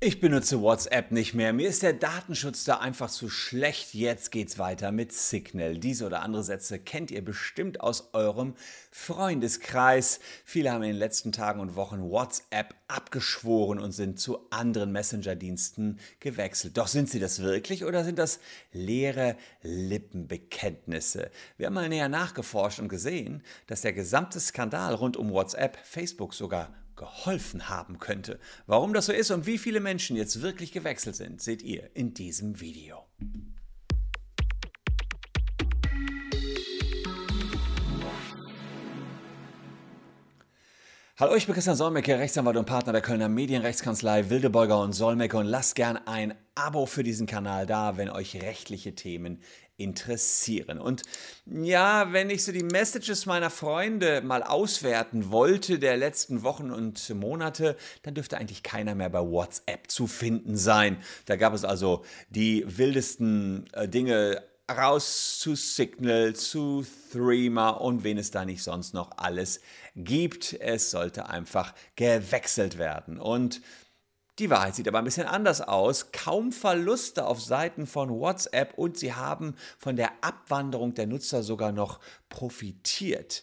Ich benutze WhatsApp nicht mehr. Mir ist der Datenschutz da einfach zu schlecht. Jetzt geht's weiter mit Signal. Diese oder andere Sätze kennt ihr bestimmt aus eurem Freundeskreis. Viele haben in den letzten Tagen und Wochen WhatsApp abgeschworen und sind zu anderen Messenger-Diensten gewechselt. Doch sind sie das wirklich oder sind das leere Lippenbekenntnisse? Wir haben mal näher nachgeforscht und gesehen, dass der gesamte Skandal rund um WhatsApp Facebook sogar geholfen haben könnte. Warum das so ist und wie viele Menschen jetzt wirklich gewechselt sind, seht ihr in diesem Video. Hallo, ich bin Christian Solmecke, Rechtsanwalt und Partner der Kölner Medienrechtskanzlei Wildebeuger und Solmecke und lasst gern ein Abo für diesen Kanal da, wenn euch rechtliche Themen interessieren. Und ja, wenn ich so die Messages meiner Freunde mal auswerten wollte der letzten Wochen und Monate, dann dürfte eigentlich keiner mehr bei WhatsApp zu finden sein. Da gab es also die wildesten äh, Dinge raus zu Signal, zu Threema und wen es da nicht sonst noch alles gibt. Es sollte einfach gewechselt werden. Und die Wahrheit sieht aber ein bisschen anders aus. Kaum Verluste auf Seiten von WhatsApp und sie haben von der Abwanderung der Nutzer sogar noch profitiert.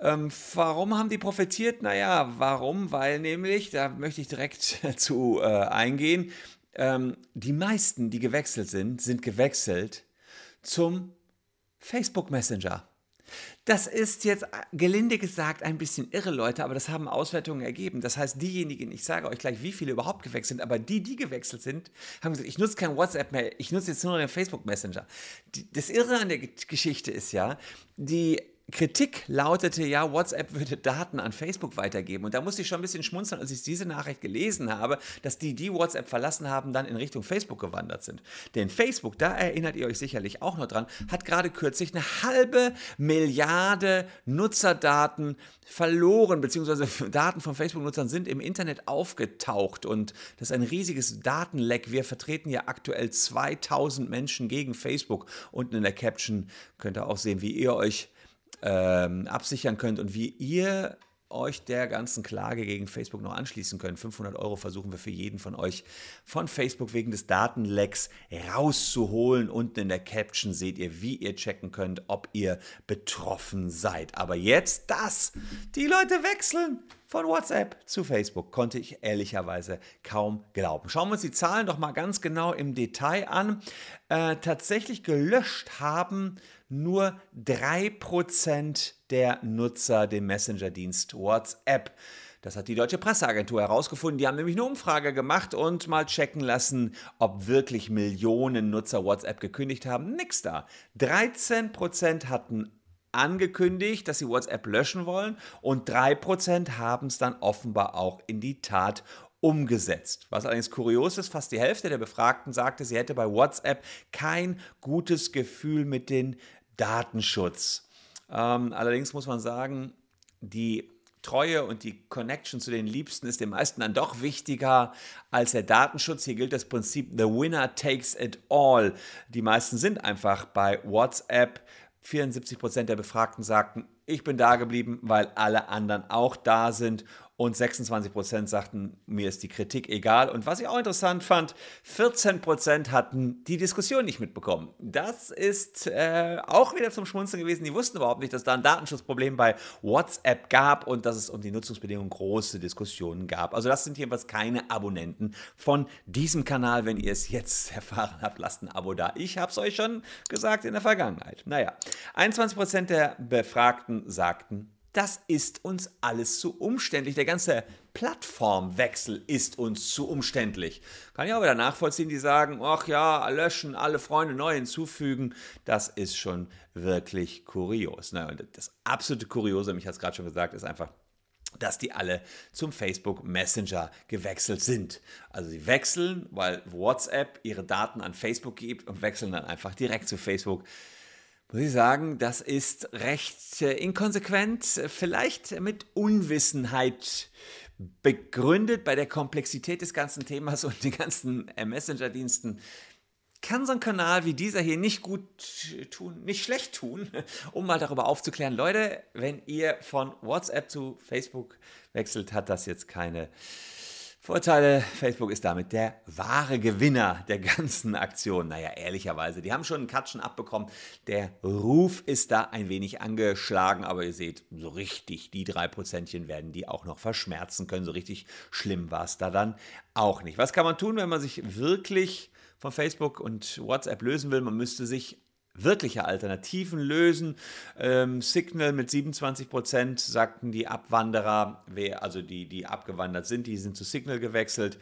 Ähm, warum haben die profitiert? Naja, warum? Weil nämlich, da möchte ich direkt zu äh, eingehen, ähm, die meisten, die gewechselt sind, sind gewechselt zum Facebook Messenger. Das ist jetzt äh, gelinde gesagt ein bisschen irre, Leute, aber das haben Auswertungen ergeben. Das heißt, diejenigen, ich sage euch gleich, wie viele überhaupt gewechselt sind, aber die, die gewechselt sind, haben gesagt, ich nutze kein WhatsApp mehr, ich nutze jetzt nur den Facebook Messenger. das Irre an der Geschichte ist ja, die Kritik lautete ja, WhatsApp würde Daten an Facebook weitergeben. Und da musste ich schon ein bisschen schmunzeln, als ich diese Nachricht gelesen habe, dass die, die WhatsApp verlassen haben, dann in Richtung Facebook gewandert sind. Denn Facebook, da erinnert ihr euch sicherlich auch noch dran, hat gerade kürzlich eine halbe Milliarde Nutzerdaten verloren, beziehungsweise Daten von Facebook-Nutzern sind im Internet aufgetaucht. Und das ist ein riesiges Datenleck. Wir vertreten ja aktuell 2000 Menschen gegen Facebook. Unten in der Caption könnt ihr auch sehen, wie ihr euch ähm, absichern könnt und wie ihr euch der ganzen Klage gegen Facebook noch anschließen könnt. 500 Euro versuchen wir für jeden von euch von Facebook wegen des Datenlecks rauszuholen. Unten in der Caption seht ihr, wie ihr checken könnt, ob ihr betroffen seid. Aber jetzt das, die Leute wechseln von WhatsApp zu Facebook, konnte ich ehrlicherweise kaum glauben. Schauen wir uns die Zahlen doch mal ganz genau im Detail an. Äh, tatsächlich gelöscht haben nur 3% der Nutzer den Messenger-Dienst WhatsApp. Das hat die Deutsche Presseagentur herausgefunden. Die haben nämlich eine Umfrage gemacht und mal checken lassen, ob wirklich Millionen Nutzer WhatsApp gekündigt haben. Nix da. 13% hatten angekündigt, dass sie WhatsApp löschen wollen und 3% haben es dann offenbar auch in die Tat umgesetzt. Was allerdings kurios ist, fast die Hälfte der Befragten sagte, sie hätte bei WhatsApp kein gutes Gefühl mit den Datenschutz. Ähm, allerdings muss man sagen, die Treue und die Connection zu den Liebsten ist den meisten dann doch wichtiger als der Datenschutz. Hier gilt das Prinzip The Winner takes it all. Die meisten sind einfach bei WhatsApp. 74 Prozent der Befragten sagten, ich bin da geblieben, weil alle anderen auch da sind und 26 Prozent sagten, mir ist die Kritik egal. Und was ich auch interessant fand, 14 Prozent hatten die Diskussion nicht mitbekommen. Das ist äh, auch wieder zum Schmunzeln gewesen. Die wussten überhaupt nicht, dass da ein Datenschutzproblem bei WhatsApp gab und dass es um die Nutzungsbedingungen große Diskussionen gab. Also das sind jedenfalls keine Abonnenten von diesem Kanal. Wenn ihr es jetzt erfahren habt, lasst ein Abo da. Ich habe es euch schon gesagt in der Vergangenheit. Naja, 21 Prozent der Befragten sagten, das ist uns alles zu umständlich. Der ganze Plattformwechsel ist uns zu umständlich. Kann ich auch wieder nachvollziehen, die sagen, ach ja, löschen, alle Freunde neu hinzufügen. Das ist schon wirklich kurios. Na, und das absolute Kuriose, mich hat es gerade schon gesagt, ist einfach, dass die alle zum Facebook Messenger gewechselt sind. Also sie wechseln, weil WhatsApp ihre Daten an Facebook gibt und wechseln dann einfach direkt zu Facebook muss ich sagen, das ist recht äh, inkonsequent, vielleicht mit Unwissenheit begründet bei der Komplexität des ganzen Themas und den ganzen äh, Messenger-Diensten. Kann so ein Kanal wie dieser hier nicht gut tun, nicht schlecht tun, um mal darüber aufzuklären, Leute, wenn ihr von WhatsApp zu Facebook wechselt, hat das jetzt keine Vorteile, Facebook ist damit der wahre Gewinner der ganzen Aktion. Naja, ehrlicherweise, die haben schon einen Katschen abbekommen. Der Ruf ist da ein wenig angeschlagen, aber ihr seht, so richtig, die drei Prozentchen werden die auch noch verschmerzen können. So richtig schlimm war es da dann auch nicht. Was kann man tun, wenn man sich wirklich von Facebook und WhatsApp lösen will? Man müsste sich wirkliche Alternativen lösen. Ähm, Signal mit 27 Prozent sagten die Abwanderer, wer, also die, die abgewandert sind, die sind zu Signal gewechselt.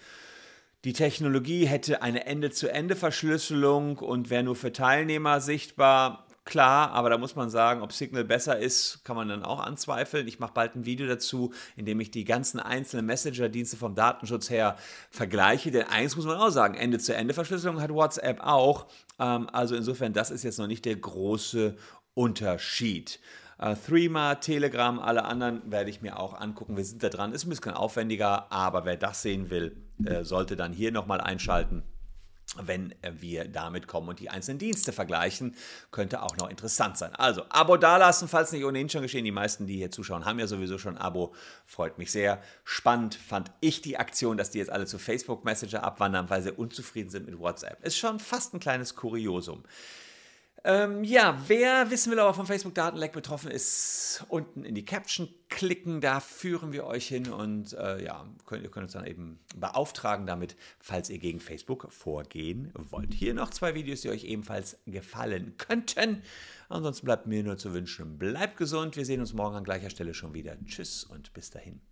Die Technologie hätte eine Ende-zu-Ende-Verschlüsselung und wäre nur für Teilnehmer sichtbar. Klar, aber da muss man sagen, ob Signal besser ist, kann man dann auch anzweifeln. Ich mache bald ein Video dazu, in dem ich die ganzen einzelnen Messenger-Dienste vom Datenschutz her vergleiche. Denn eins muss man auch sagen, Ende-zu-Ende-Verschlüsselung hat WhatsApp auch. Ähm, also insofern, das ist jetzt noch nicht der große Unterschied. Uh, Threema, Telegram, alle anderen werde ich mir auch angucken. Wir sind da dran. Ist ein bisschen aufwendiger, aber wer das sehen will, äh, sollte dann hier nochmal einschalten wenn wir damit kommen und die einzelnen Dienste vergleichen, könnte auch noch interessant sein. Also, Abo dalassen, falls nicht ohnehin schon geschehen. Die meisten, die hier zuschauen, haben ja sowieso schon ein Abo. Freut mich sehr. Spannend fand ich die Aktion, dass die jetzt alle zu Facebook Messenger abwandern, weil sie unzufrieden sind mit WhatsApp. Ist schon fast ein kleines Kuriosum. Ähm, ja, wer wissen will, aber vom Facebook-Datenleck betroffen ist, unten in die Caption klicken, da führen wir euch hin und äh, ja, könnt, ihr könnt uns dann eben beauftragen damit, falls ihr gegen Facebook vorgehen wollt. Hier noch zwei Videos, die euch ebenfalls gefallen könnten. Ansonsten bleibt mir nur zu wünschen, bleibt gesund. Wir sehen uns morgen an gleicher Stelle schon wieder. Tschüss und bis dahin.